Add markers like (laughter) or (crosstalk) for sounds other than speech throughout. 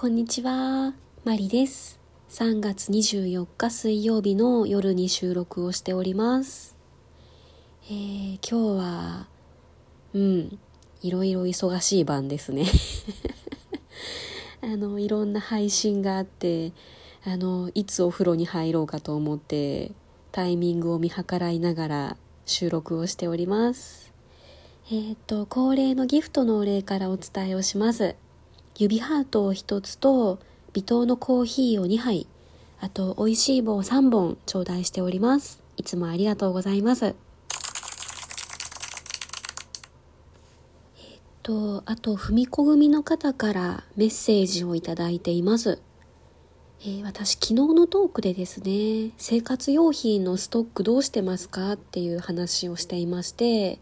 こんにちは。マリです。3月24日水曜日の夜に収録をしております。えー、今日は、うん、いろいろ忙しい晩ですね。(laughs) あの、いろんな配信があって、あの、いつお風呂に入ろうかと思って、タイミングを見計らいながら収録をしております。えっ、と、恒例のギフトのお礼からお伝えをします。指ハートを1つと微糖のコーヒーを2杯あと美味しい棒3本頂戴しております。いつもありがとうございます。えっとあとふみこ組の方からメッセージをいただいています。えー私昨日のトークでですね生活用品のストックどうしてますかっていう話をしていまして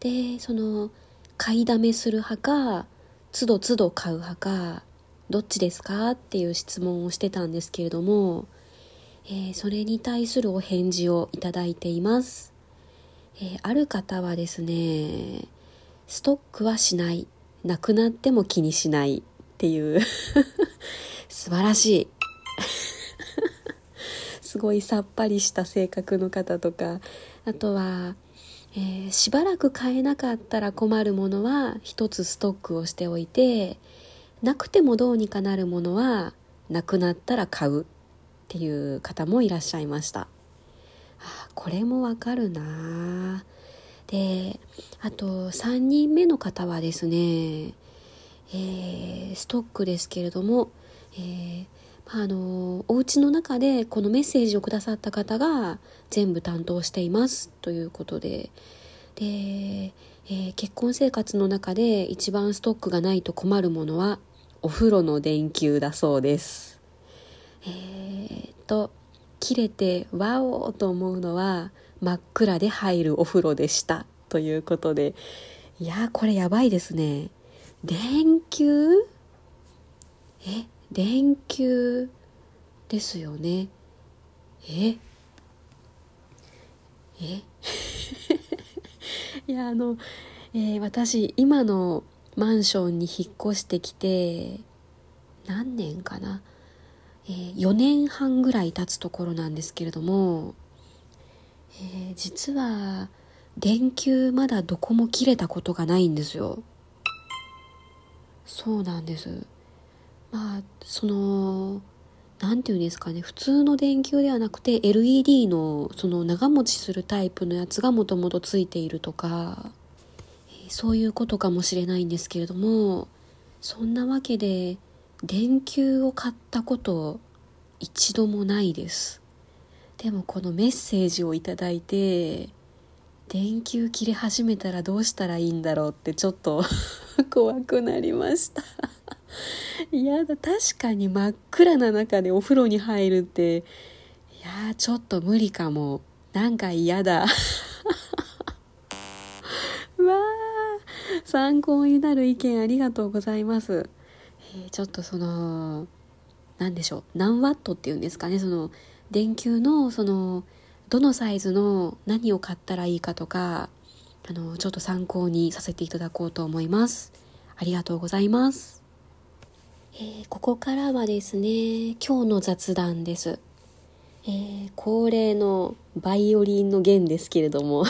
でその買いだめする派か都度都度買う派かどっちですか？っていう質問をしてたんですけれども、えーそれに対するお返事をいただいています、えーある方はですねストックはしないなくなっても気にしないっていう (laughs) 素晴らしい。(laughs) すごいさっぱりした性格の方とかあとはえーしばらく買えなかったら困るものは一つストックをしておいてなくてもどうにかなるものはなくなったら買うっていう方もいらっしゃいました。あこれもわかるなであと3人目の方はですね、えーストックですけれども、えーあのお家の中でこのメッセージをくださった方が全部担当していますということで。で、えー結婚生活の中で一番ストックがないと困るものはお風呂の電球だそうです。えーっと切れてワオと思うのは真っ暗で入るお風呂でしたということで。いやーこれやばいですね。電球？え？電球ですよね。え？え？(laughs) いやあの、えー私今のマンションに引っ越してきて何年かな、えー4年半ぐらい経つところなんですけれども、えー実は電球まだどこも切れたことがないんですよ。そうなんです。まあそのなんていうんですかね普通の電球ではなくて LED のその長持ちするタイプのやつがもともとついているとかそういうことかもしれないんですけれどもそんなわけで電球を買ったこと一度もないです。でもこのメッセージをいただいて電球切れ始めたらどうしたらいいんだろうってちょっと (laughs) 怖くなりました。(laughs) やだ確かに真っ暗な中でお風呂に入るっていやちょっと無理かも。なんか嫌だ。(laughs) わー参考になる意見ありがとうございます、えーちょっとその何でしょう。何ワットっていうんですかね。その電球のそのどのサイズの何を買ったらいいかとかあのちょっと参考にさせていただこうと思います。ありがとうございます。えーここからはですね今日の雑談です、えー恒例のバイオリンの弦ですけれども、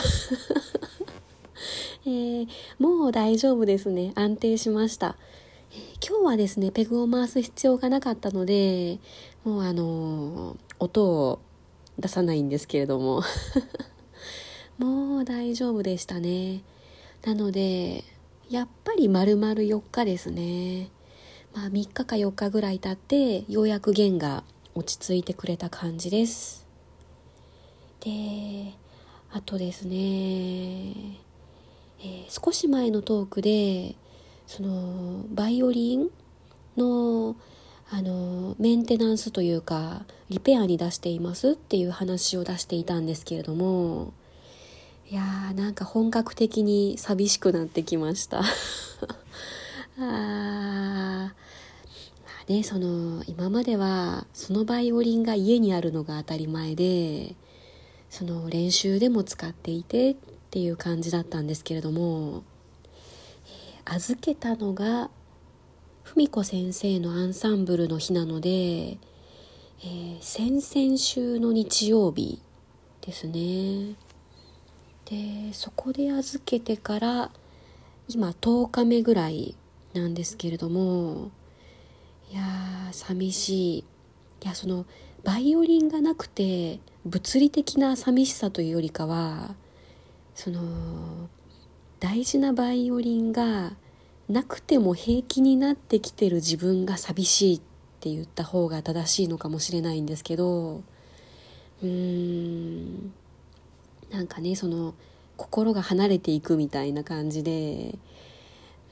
(laughs) えーもう大丈夫ですね。安定しました、え今日はですねペグを回す必要がなかったのでもうあの音を出さないんですけれども。(laughs) もう大丈夫でしたね。なのでやっぱり丸々4日ですね。まあ3日か4日ぐらい経ってようやく弦が落ち着いてくれた感じです。であとですね、えー少し前のトークでそのバイオリンのあのメンテナンスというかリペアに出していますっていう話を出していたんですけれどもいやーなんか本格的に寂しくなってきました。(laughs) あーまあねその今まではそのバイオリンが家にあるのが当たり前でその練習でも使っていてっていう感じだったんですけれども、えー預けたのが文子先生のアンサンブルの日なので、えー、先々週の日曜日ですね。でそこで預けてから今10日目ぐらいなんですけれどもいやー寂しい。いやそのバイオリンがなくて物理的な寂しさというよりかはその大事なバイオリンがなくても平気になってきてる自分が寂しいって言った方が正しいのかもしれないんですけどうーんなんかねその心が離れていくみたいな感じで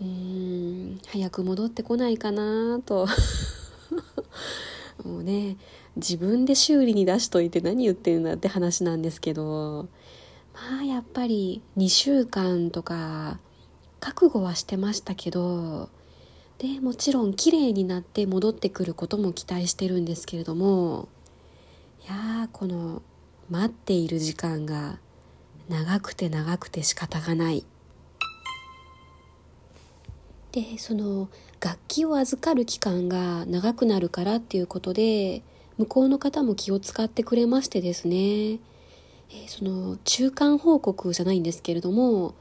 うーん早く戻ってこないかなと。(laughs) もうね自分で修理に出しといて何言ってるんだって話なんですけど。まあやっぱり2週間とか覚悟はしてましたけどでもちろん綺麗になって戻ってくることも期待してるんですけれどもいやーこの待っている時間が長くて長くて仕方がない。でその楽器を預かる期間が長くなるからっていうことで向こうの方も気を使ってくれましてですね。え、その中間報告じゃないんですけれども、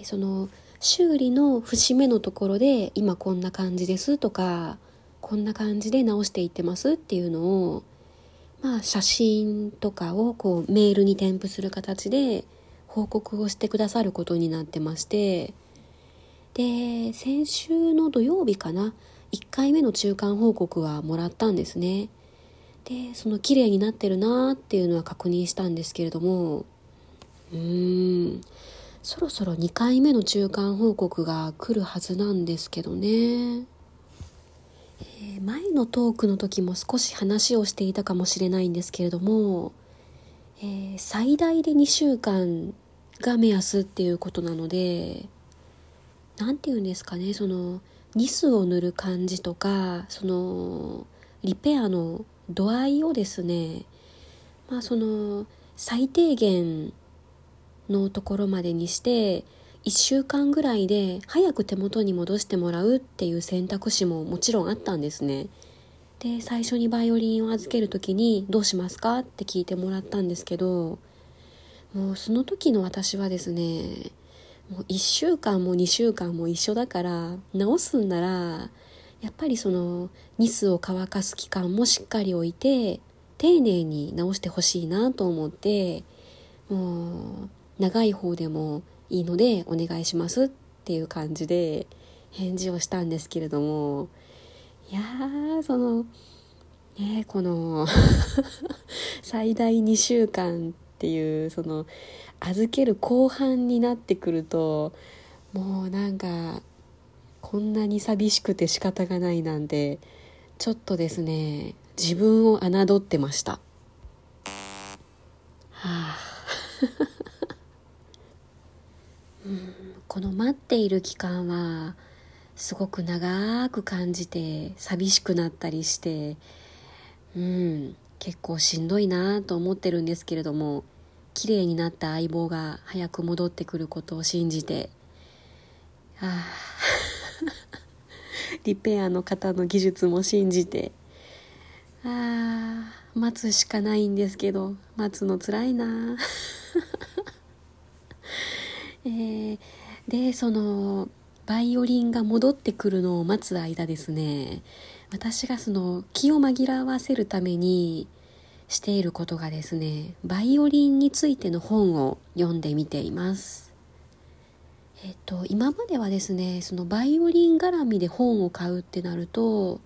え、その修理の節目のところで今こんな感じですとかこんな感じで直していってますっていうのをまあ写真とかをこうメールに添付する形で報告をしてくださることになってましてで先週の土曜日かな1回目の中間報告はもらったんですね。でその綺麗になってるなっていうのは確認したんですけれどもうーんそろそろ2回目の中間報告が来るはずなんですけどね、えー、前のトークの時も少し話をしていたかもしれないんですけれども、えー、最大で2週間が目安っていうことなので何て言うんですかねそのニスを塗る感じとかそのリペアの度合いをですねまあその最低限のところまでにして1週間ぐらいで早く手元に戻してもらうっていう選択肢ももちろんあったんですね。で最初にバイオリンを預ける時に「どうしますか?」って聞いてもらったんですけどもうその時の私はですねもう1週間も2週間も一緒だから直すんならやっぱりそのニスを乾かす期間もしっかり置いて丁寧に直してほしいなと思ってもう長い方でもいいのでお願いしますっていう感じで返事をしたんですけれどもいやーそのねこの (laughs) 最大2週間っていうその預ける後半になってくるともうなんかこんなに寂しくて仕方がないなんてちょっとですね自分を侮ってました。はあ。(laughs) うん、この待っている期間はすごく長く感じて寂しくなったりしてうん結構しんどいなと思ってるんですけれども綺麗になった相棒が早く戻ってくることを信じてあ (laughs) リペアの方の技術も信じてあー。待つしかないんですけど待つのつらいな。(laughs) えー、でそのバイオリンが戻ってくるのを待つ間ですね。私がその気を紛らわせるためにしていることがですねバイオリンについての本を読んでみていますえっと、今まではですねそのバイオリン絡みで本を買うってなると、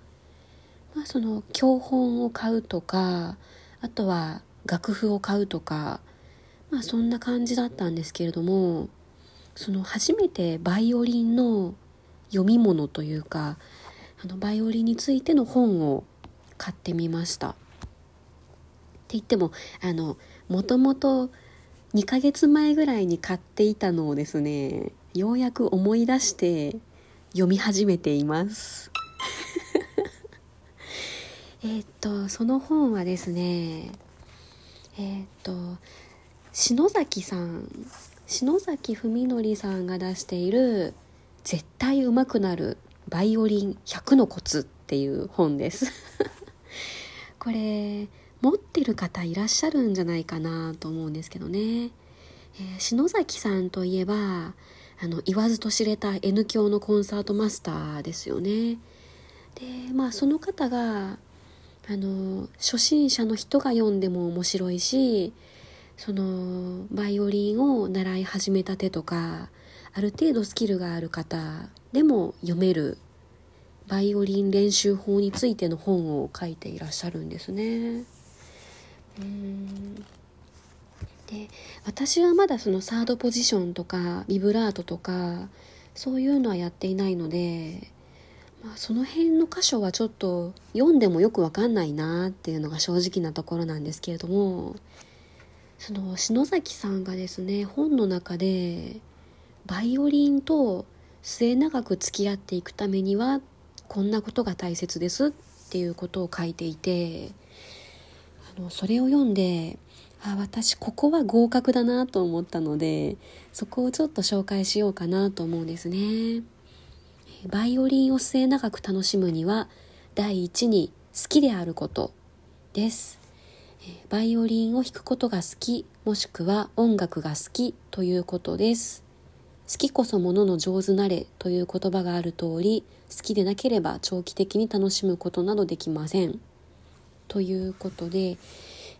まあ、その教本を買うとかあとは楽譜を買うとか、まあ、そんな感じだったんですけれどもその初めてバイオリンの読み物というかあのバイオリンについての本を買ってみました。って言ってもあのもともと2ヶ月前ぐらいに買っていたのをですねようやく思い出して読み始めています。(laughs) えっとその本はですねえっと篠崎さん篠崎文則さんが出している「絶対上手くなるバイオリン100のコツっていう本です。(laughs) これ持ってる方いらっしゃるんじゃないかなと思うんですけどね、えー、篠崎さんといえばあの言わずと知れた N 響のコンサートマスターですよねでまあその方があの初心者の人が読んでも面白いしそのバイオリンを習い始めたてとかある程度スキルがある方でも読めるバイオリン練習法についての本を書いていらっしゃるんですね。うん。で私はまだそのサードポジションとかビブラートとかそういうのはやっていないので、まあ、その辺の箇所はちょっと読んでもよくわかんないなっていうのが正直なところなんですけれどもその篠崎さんがですね本の中でバイオリンと末永く付き合っていくためにはこんなことが大切ですっていうことを書いていてのそれを読んであ私ここは合格だなと思ったのでそこをちょっと紹介しようかなと思うんですね。バイオリンを末永く楽しむには第一に好きであることです。バイオリンを弾くことが好きもしくは音楽が好きということです。好きこそものの上手なれという言葉がある通り好きでなければ長期的に楽しむことなどできません。ということで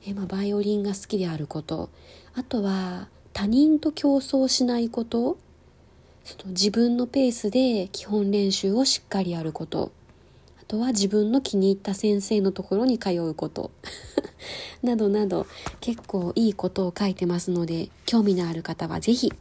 えまあ、バイオリンが好きであることあとは他人と競争しないことその自分のペースで基本練習をしっかりやることあとは自分の気に入った先生のところに通うこと (laughs) などなど結構いいことを書いてますので興味のある方は是非